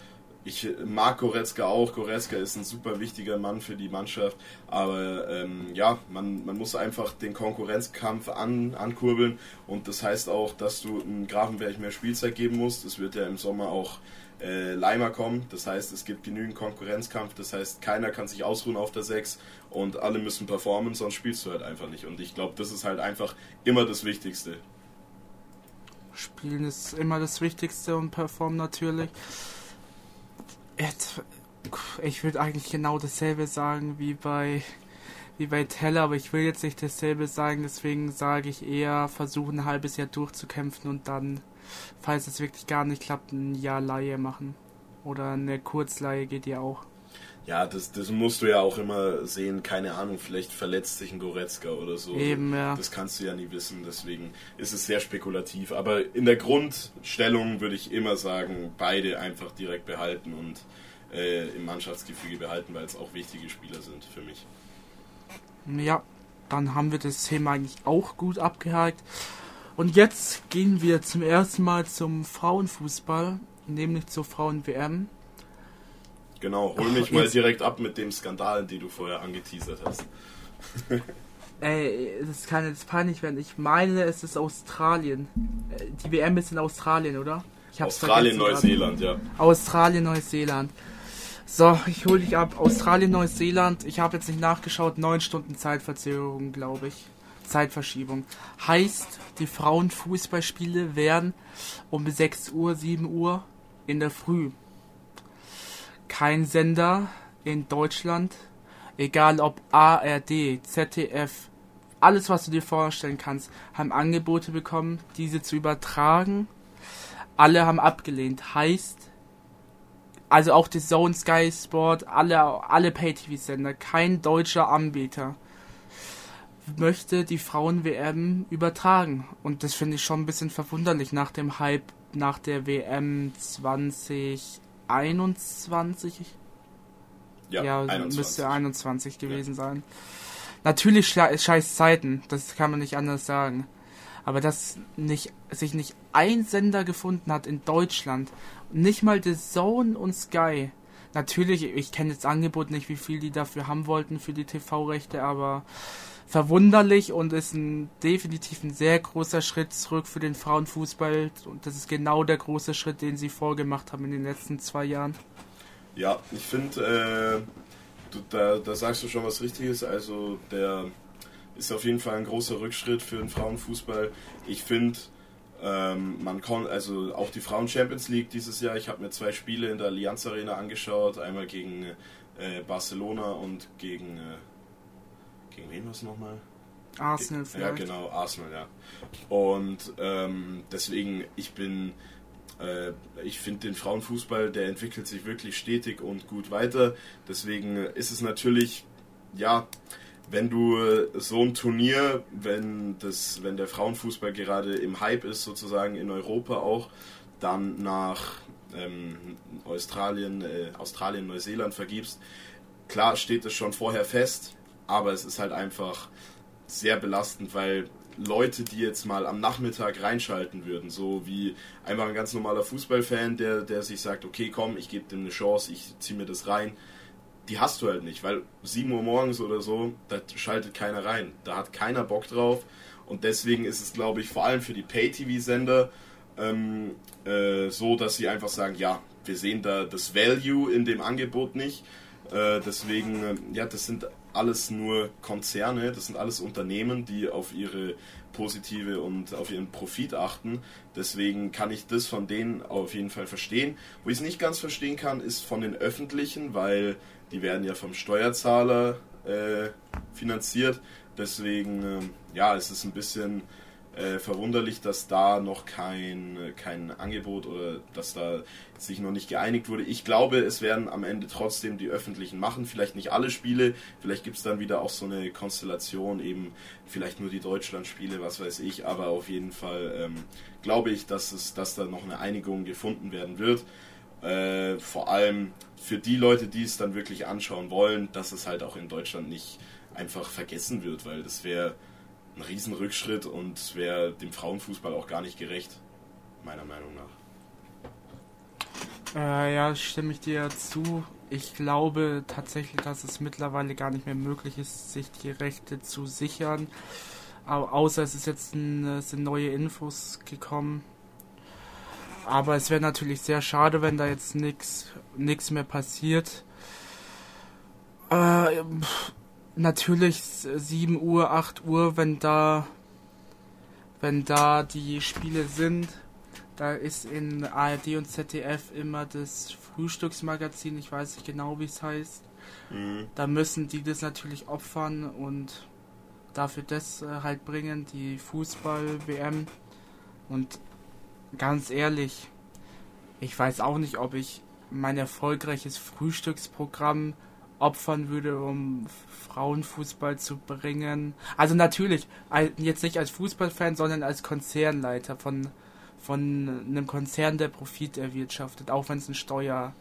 Ich mag Goretzka auch. Goretzka ist ein super wichtiger Mann für die Mannschaft. Aber ähm, ja, man, man muss einfach den Konkurrenzkampf an, ankurbeln. Und das heißt auch, dass du einem Grafenberg mehr Spielzeit geben musst. Es wird ja im Sommer auch äh, Leimer kommen. Das heißt, es gibt genügend Konkurrenzkampf. Das heißt, keiner kann sich ausruhen auf der 6 und alle müssen performen, sonst spielst du halt einfach nicht. Und ich glaube, das ist halt einfach immer das Wichtigste. Spielen ist immer das Wichtigste und performen natürlich. Ich würde eigentlich genau dasselbe sagen wie bei wie bei Teller, aber ich will jetzt nicht dasselbe sagen, deswegen sage ich eher versuchen ein halbes Jahr durchzukämpfen und dann, falls es wirklich gar nicht klappt, ein Jahr Laie machen. Oder eine Kurzleihe geht ja auch. Ja, das, das musst du ja auch immer sehen. Keine Ahnung, vielleicht verletzt sich ein Goretzka oder so. Eben, ja. Das kannst du ja nie wissen, deswegen ist es sehr spekulativ. Aber in der Grundstellung würde ich immer sagen, beide einfach direkt behalten und äh, im Mannschaftsgefüge behalten, weil es auch wichtige Spieler sind für mich. Ja, dann haben wir das Thema eigentlich auch gut abgehakt. Und jetzt gehen wir zum ersten Mal zum Frauenfußball, nämlich zur Frauen-WM. Genau, hol mich Ach, mal direkt ab mit dem Skandal, den du vorher angeteasert hast. Ey, das kann jetzt peinlich werden. Ich meine, es ist Australien. Äh, Die WM ist in Australien, oder? Australien, Neuseeland, ja. Australien, Neuseeland. So, ich hole dich ab. Australien, Neuseeland. Ich habe jetzt nicht nachgeschaut. Neun Stunden Zeitverzögerung, glaube ich. Zeitverschiebung. Heißt, die Frauenfußballspiele werden um 6 Uhr, 7 Uhr in der Früh. Kein Sender in Deutschland, egal ob ARD, ZDF, alles was du dir vorstellen kannst, haben Angebote bekommen, diese zu übertragen. Alle haben abgelehnt. Heißt, also auch die Zone Sky Sport, alle, alle Pay-TV-Sender, kein deutscher Anbieter möchte die Frauen-WM übertragen. Und das finde ich schon ein bisschen verwunderlich nach dem Hype nach der WM 2021. Ja, Ja, 21. müsste 21 gewesen sein. Natürlich sche- scheiß Zeiten, das kann man nicht anders sagen. Aber dass nicht, sich nicht ein Sender gefunden hat in Deutschland, nicht mal The Zone und Sky. Natürlich, ich kenne das Angebot nicht, wie viel die dafür haben wollten für die TV-Rechte, aber verwunderlich und ist ein definitiv ein sehr großer Schritt zurück für den Frauenfußball und das ist genau der große Schritt, den sie vorgemacht haben in den letzten zwei Jahren. Ja, ich finde, äh, da, da sagst du schon was Richtiges. Also der ist auf jeden Fall ein großer Rückschritt für den Frauenfußball. Ich finde, Ähm, man kann also auch die Frauen Champions League dieses Jahr. Ich habe mir zwei Spiele in der Allianz Arena angeschaut, einmal gegen äh, Barcelona und gegen äh, gegen wen war es nochmal? Arsenal vielleicht. Ja, genau, Arsenal, ja. Und ähm, deswegen, ich bin, äh, ich finde den Frauenfußball, der entwickelt sich wirklich stetig und gut weiter. Deswegen ist es natürlich, ja, wenn du so ein Turnier, wenn das, wenn der Frauenfußball gerade im Hype ist, sozusagen in Europa auch, dann nach ähm, Australien, äh, Australien, Neuseeland vergibst, klar steht es schon vorher fest, aber es ist halt einfach sehr belastend, weil Leute, die jetzt mal am Nachmittag reinschalten würden, so wie einfach ein ganz normaler Fußballfan, der, der sich sagt, okay, komm, ich gebe dem eine Chance, ich ziehe mir das rein, die hast du halt nicht, weil 7 Uhr morgens oder so, da schaltet keiner rein, da hat keiner Bock drauf. Und deswegen ist es, glaube ich, vor allem für die Pay-TV-Sender ähm, äh, so, dass sie einfach sagen, ja, wir sehen da das Value in dem Angebot nicht, äh, deswegen, äh, ja, das sind alles nur Konzerne, das sind alles Unternehmen, die auf ihre positive und auf ihren Profit achten. Deswegen kann ich das von denen auf jeden Fall verstehen. Wo ich es nicht ganz verstehen kann, ist von den öffentlichen, weil die werden ja vom Steuerzahler äh, finanziert. Deswegen, äh, ja, es ist ein bisschen äh, verwunderlich, dass da noch kein, kein Angebot oder dass da sich noch nicht geeinigt wurde. Ich glaube, es werden am Ende trotzdem die öffentlichen machen. Vielleicht nicht alle Spiele, vielleicht gibt es dann wieder auch so eine Konstellation, eben vielleicht nur die Deutschland-Spiele, was weiß ich, aber auf jeden Fall ähm, glaube ich, dass, es, dass da noch eine Einigung gefunden werden wird. Äh, vor allem für die Leute, die es dann wirklich anschauen wollen, dass es halt auch in Deutschland nicht einfach vergessen wird, weil das wäre ein Riesenrückschritt und wäre dem Frauenfußball auch gar nicht gerecht, meiner Meinung nach. Äh, ja, stimme ich dir zu. Ich glaube tatsächlich, dass es mittlerweile gar nicht mehr möglich ist, sich die Rechte zu sichern. Aber außer es ist jetzt ein, sind neue Infos gekommen. Aber es wäre natürlich sehr schade, wenn da jetzt nichts mehr passiert. Äh, natürlich 7 Uhr, 8 Uhr, wenn da wenn da die Spiele sind, da ist in ARD und ZDF immer das Frühstücksmagazin, ich weiß nicht genau, wie es heißt. Mhm. Da müssen die das natürlich opfern und dafür das äh, halt bringen, die Fußball-WM. Und ganz ehrlich, ich weiß auch nicht, ob ich mein erfolgreiches Frühstücksprogramm opfern würde, um Frauenfußball zu bringen. Also natürlich, jetzt nicht als Fußballfan, sondern als Konzernleiter von, von einem Konzern, der Profit erwirtschaftet, auch wenn es ein Steuer,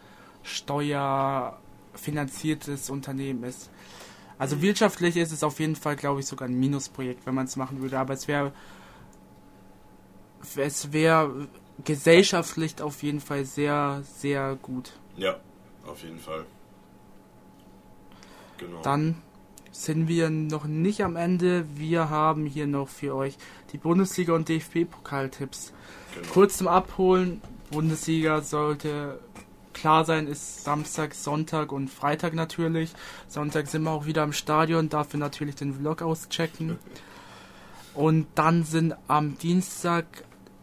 steuerfinanziertes Unternehmen ist. Also wirtschaftlich ist es auf jeden Fall, glaube ich, sogar ein Minusprojekt, wenn man es machen würde. Aber es wäre es wäre gesellschaftlich auf jeden Fall sehr, sehr gut. Ja, auf jeden Fall. Genau. Dann sind wir noch nicht am Ende. Wir haben hier noch für euch die Bundesliga und DFB-Pokaltipps. Genau. Kurz zum Abholen. Bundesliga sollte klar sein, ist Samstag, Sonntag und Freitag natürlich. Sonntag sind wir auch wieder im Stadion, dafür natürlich den Vlog auschecken. Und dann sind am Dienstag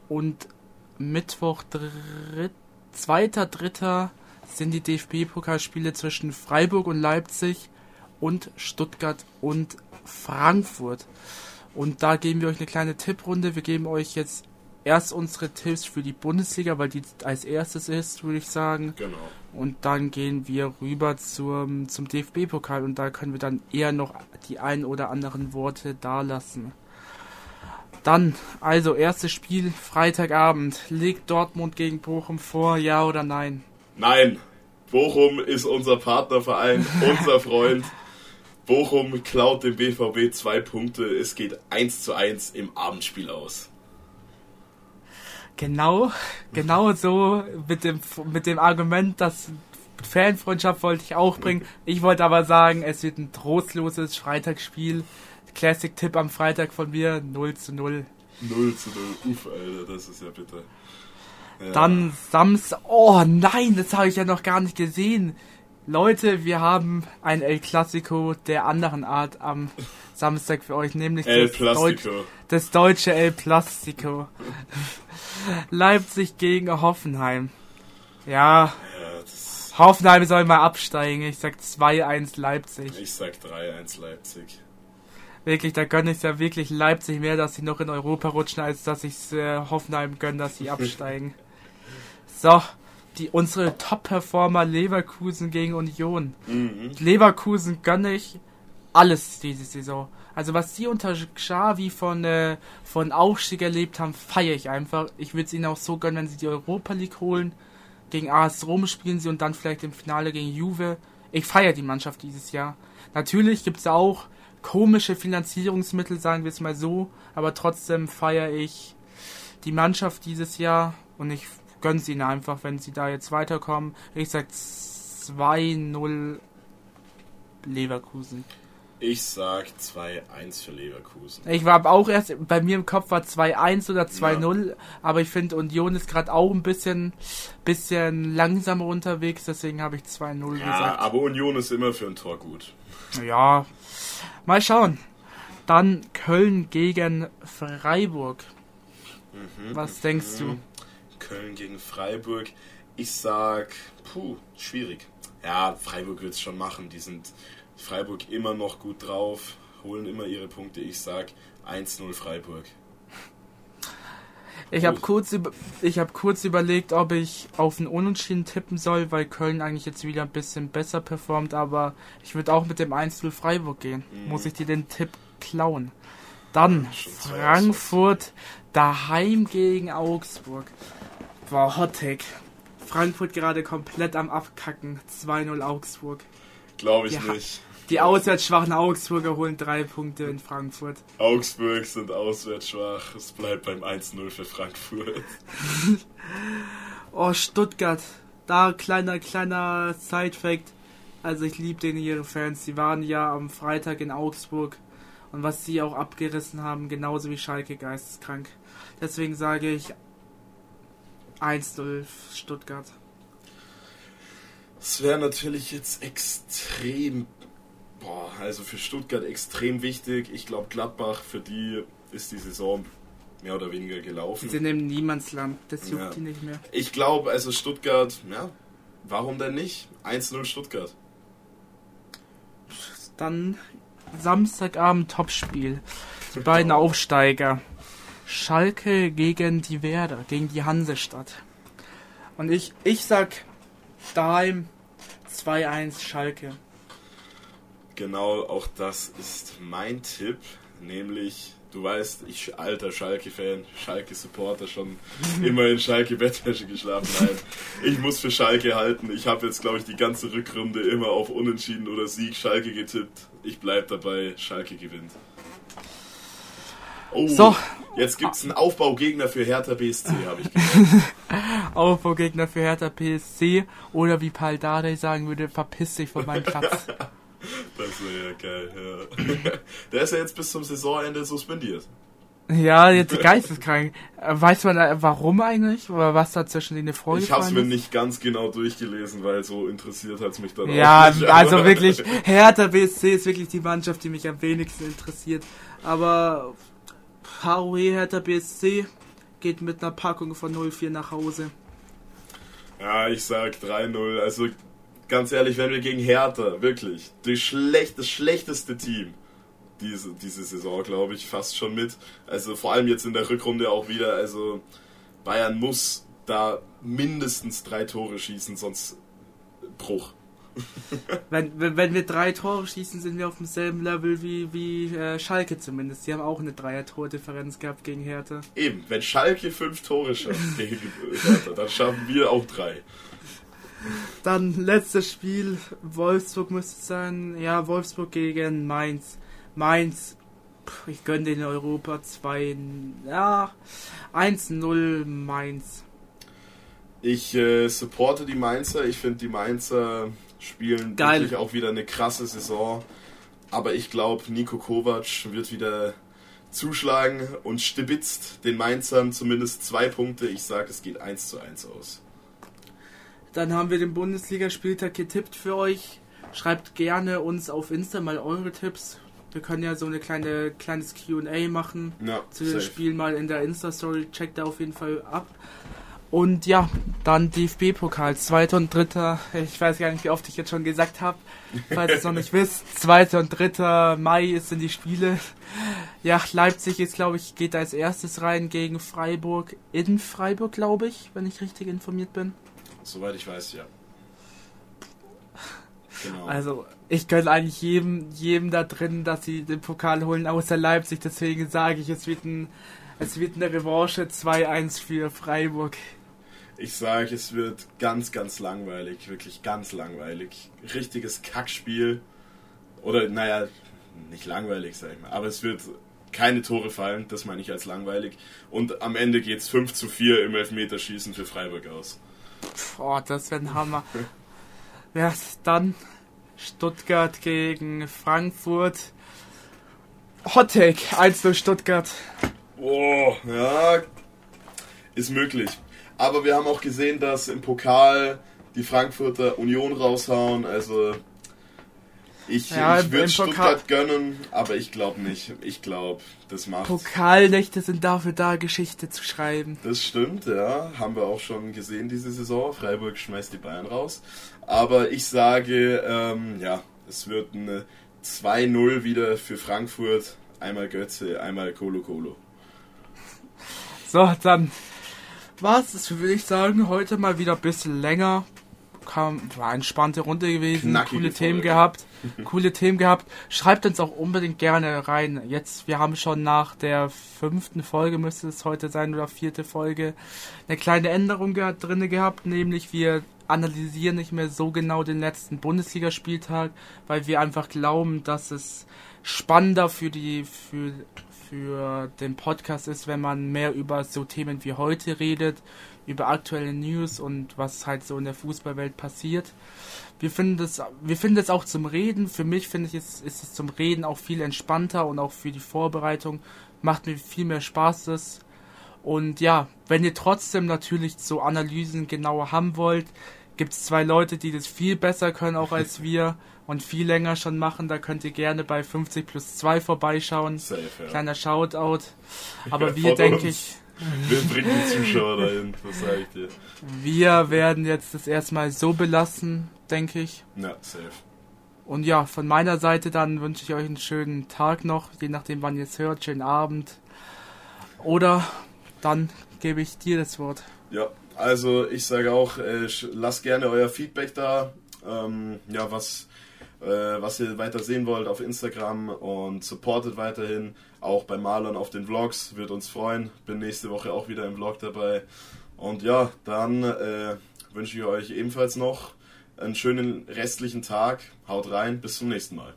und Mittwoch, dritt, zweiter, dritter sind die DFB-Pokalspiele zwischen Freiburg und Leipzig und Stuttgart und Frankfurt. Und da geben wir euch eine kleine Tipprunde. Wir geben euch jetzt erst unsere Tipps für die Bundesliga, weil die als erstes ist, würde ich sagen. Genau. Und dann gehen wir rüber zum, zum DFB-Pokal und da können wir dann eher noch die ein oder anderen Worte da lassen. Dann, also erstes Spiel, Freitagabend. Legt Dortmund gegen Bochum vor, ja oder nein? Nein. Bochum ist unser Partnerverein, unser Freund. Bochum klaut dem BVB zwei Punkte. Es geht 1 zu 1 im Abendspiel aus. Genau, genau so mit dem, mit dem Argument, dass Fanfreundschaft wollte ich auch bringen. Ich wollte aber sagen, es wird ein trostloses Freitagsspiel. Classic-Tipp am Freitag von mir, 0 zu 0. 0 zu 0, uff, Alter, das ist ja bitter. Ja. Dann Samstag, oh nein, das habe ich ja noch gar nicht gesehen. Leute, wir haben ein El Clasico der anderen Art am Samstag für euch, nämlich das. Deut das deutsche El Plastico. Leipzig gegen Hoffenheim. Ja, Ja, Hoffenheim soll mal absteigen. Ich sag 2-1 Leipzig. ich sag 3-1 Leipzig. Wirklich, da gönne ich ja wirklich Leipzig mehr, dass sie noch in Europa rutschen, als dass ich äh, Hoffenheim gönne, dass sie absteigen. so, die unsere Top-Performer Leverkusen gegen Union. Mhm. Leverkusen gönne ich alles diese Saison. Also was sie unter Xavi von, äh, von Aufstieg erlebt haben, feiere ich einfach. Ich würde es ihnen auch so gönnen, wenn sie die Europa League holen. Gegen AS Rom spielen sie und dann vielleicht im Finale gegen Juve. Ich feiere die Mannschaft dieses Jahr. Natürlich gibt es auch komische Finanzierungsmittel, sagen wir es mal so. Aber trotzdem feiere ich die Mannschaft dieses Jahr und ich gönne sie ihnen einfach, wenn sie da jetzt weiterkommen. Ich sag 2-0 Leverkusen. Ich sag 2-1 für Leverkusen. Ich war auch erst, bei mir im Kopf war 2-1 oder 2-0, aber ich finde Union ist gerade auch ein bisschen, bisschen langsamer unterwegs, deswegen habe ich 2-0 Ja, gesagt. aber Union ist immer für ein Tor gut. Ja, mal schauen. Dann Köln gegen Freiburg. Was denkst du? Köln gegen Freiburg. Ich sag, puh, schwierig. Ja, Freiburg wird es schon machen. Die sind Freiburg immer noch gut drauf, holen immer ihre Punkte. Ich sag 1-0 Freiburg. Ich habe kurz, über, ich hab kurz überlegt, ob ich auf einen Unentschieden tippen soll, weil Köln eigentlich jetzt wieder ein bisschen besser performt, aber ich würde auch mit dem 1-0 Freiburg gehen. Mhm. Muss ich dir den Tipp klauen. Dann Frankfurt daheim gegen Augsburg. War Hottag. Frankfurt gerade komplett am Abkacken. 2-0 Augsburg. Glaube ich Ja. nicht. Die auswärts schwachen Augsburger holen drei Punkte in Frankfurt. Augsburg sind auswärts schwach. Es bleibt beim 1-0 für Frankfurt. Oh, Stuttgart. Da kleiner, kleiner Side-Fact. Also ich liebe denen ihre Fans. Sie waren ja am Freitag in Augsburg. Und was sie auch abgerissen haben, genauso wie Schalke geisteskrank. Deswegen sage ich 1-0 Stuttgart. Es wäre natürlich jetzt extrem, boah, also für Stuttgart extrem wichtig. Ich glaube, Gladbach, für die ist die Saison mehr oder weniger gelaufen. Sie sind im Niemandsland. Das juckt Ja. die nicht mehr. Ich glaube, also Stuttgart, ja, warum denn nicht? 1-0 Stuttgart. Dann Samstagabend Topspiel. Die beiden Aufsteiger. Schalke gegen die Werder, gegen die Hansestadt. Und ich, ich sag daheim 2-1 Schalke. Genau, auch das ist mein Tipp, nämlich, du weißt, ich alter Schalke-Fan, Schalke-Supporter, schon immer in Schalke-Bettwäsche geschlafen. Nein, ich muss für Schalke halten. Ich habe jetzt, glaube ich, die ganze Rückrunde immer auf Unentschieden oder Sieg Schalke getippt. Ich bleib dabei, Schalke gewinnt. Oh, So. jetzt gibt's einen Aufbaugegner für Hertha BSC, habe ich gehört. Aufbaugegner für Hertha PSC oder wie Paul Dardai sagen würde, verpiss dich von meinem Platz. Das wäre ja geil, ja. Der ist ja jetzt bis zum Saisonende suspendiert. ja, jetzt geisteskrank. Weiß man äh, warum eigentlich? Oder was da zwischen denen Ich habe es vorgefallen mir nicht ganz genau durchgelesen, weil so interessiert hat's mich dann Ja, auch nicht. also aber- wirklich, Hertha BSC ist wirklich die Mannschaft, die mich am wenigsten interessiert. Aber HOE Hertha BSC geht mit einer Packung von 0-4 nach Hause. Ja, ich sag 3-0. Also ganz ehrlich, wenn wir gegen Hertha, wirklich, schlecht, das schlechteste Team diese, diese Saison, glaube ich, fast schon mit. Also vor allem jetzt in der Rückrunde auch wieder. Also Bayern muss da mindestens drei Tore schießen, sonst Bruch. Wenn, wenn, wenn wir drei Tore schießen, sind wir auf demselben Level wie, wie äh, Schalke zumindest. Die haben auch eine Dreier-Tor-Differenz gehabt gegen Hertha. Eben, wenn Schalke fünf Tore schafft gegen Hertha, dann schaffen wir auch drei. Dann letztes Spiel, Wolfsburg müsste es sein. Ja, Wolfsburg gegen Mainz. Mainz, pff, ich gönne den Europa 2, ja, 1-0 Mainz. Ich äh, supporte die Mainzer. Ich finde, die Mainzer spielen Geil. wirklich auch wieder eine krasse Saison. Aber ich glaube, Nico Kovac wird wieder zuschlagen und stibitzt den Mainzern zumindest zwei Punkte. Ich sage, es geht 1 zu 1 aus. Dann haben wir den Bundesligaspieltag getippt für euch. Schreibt gerne uns auf Insta mal eure Tipps. Wir können ja so eine kleine kleines Q&A machen Ja, zu den safe. Spielen mal in der Insta-Story. Checkt da auf jeden Fall ab. Und ja, dann DFB-Pokal, zweiter und dritter. Ich weiß gar nicht, wie oft ich jetzt schon gesagt habe. Falls ihr es noch nicht wisst, zweiter und dritter Mai sind die Spiele. Ja, Leipzig ist, glaube ich, geht als erstes rein gegen Freiburg in Freiburg, glaube ich, wenn ich richtig informiert bin. Soweit ich weiß, ja. Genau. Also, ich gönne eigentlich jedem, jedem da drin, dass sie den Pokal holen, außer Leipzig. Deswegen sage ich, es wird, ein, es wird eine Revanche 2-1 für Freiburg. Ich sage, es wird ganz, ganz langweilig. Wirklich ganz langweilig. Richtiges Kackspiel. Oder, naja, nicht langweilig, sag ich mal. Aber es wird keine Tore fallen. Das meine ich als langweilig. Und am Ende geht es 5 zu 4 im Elfmeterschießen für Freiburg aus. Boah, das wäre ein Hammer. Ja, dann Stuttgart gegen Frankfurt. Hot Take, 1 Stuttgart. Oh, ja, ist möglich. Aber wir haben auch gesehen, dass im Pokal die Frankfurter Union raushauen. Also ich, Ja, ich würde im Pokal- Stuttgart gönnen, aber ich glaube nicht. Ich glaube, das macht. Pokalnächte sind dafür da, Geschichte zu schreiben. Das stimmt, ja. Haben wir auch schon gesehen diese Saison. Freiburg schmeißt die Bayern raus. Aber ich sage, ähm, ja, es wird eine 2-0 wieder für Frankfurt. Einmal Götze, einmal Colo Colo. So, dann war's das, würde ich sagen. Heute mal wieder ein bisschen länger. Kam, war eine entspannte Runde gewesen. Knackige coole Themen Folge. gehabt. coole Themen gehabt. Schreibt uns auch unbedingt gerne rein. Jetzt, wir haben schon nach der fünften Folge, müsste es heute sein, oder vierte Folge, eine kleine Änderung ge drin gehabt. Nämlich wir analysieren nicht mehr so genau den letzten Bundesligaspieltag, weil wir einfach glauben, dass es spannender für die, für, für den Podcast ist, wenn man mehr über so Themen wie heute redet, über aktuelle News und was halt so in der Fußballwelt passiert. Wir finden das, wir finden das auch zum Reden. Für mich finde ich es, ist es zum Reden auch viel entspannter und auch für die Vorbereitung macht mir viel mehr Spaß das. Und ja, wenn ihr trotzdem natürlich so Analysen genauer haben wollt, gibt es zwei Leute, die das viel besser können auch als wir und viel länger schon machen. Da könnt ihr gerne bei 50 plus 2 vorbeischauen. Safe, ja. Kleiner Shoutout. Aber Ja, wir, denke ich, Wir bringen die Zuschauer dahin, was sag ich dir? wir werden jetzt das erstmal so belassen, denke ich. Ja, safe. Und ja, von meiner Seite dann wünsche ich euch einen schönen Tag noch, je nachdem wann ihr es hört, schönen Abend. Oder dann gebe ich dir das Wort. Ja, also ich sage auch, äh, lasst gerne euer Feedback da, ähm, ja, was, äh, was ihr weiter sehen wollt auf Instagram und supportet weiterhin, auch bei Marlon auf den Vlogs, wird uns freuen. Bin nächste Woche auch wieder im Vlog dabei. Und ja, dann äh, wünsche ich euch ebenfalls noch einen schönen restlichen Tag. Haut rein, bis zum nächsten Mal.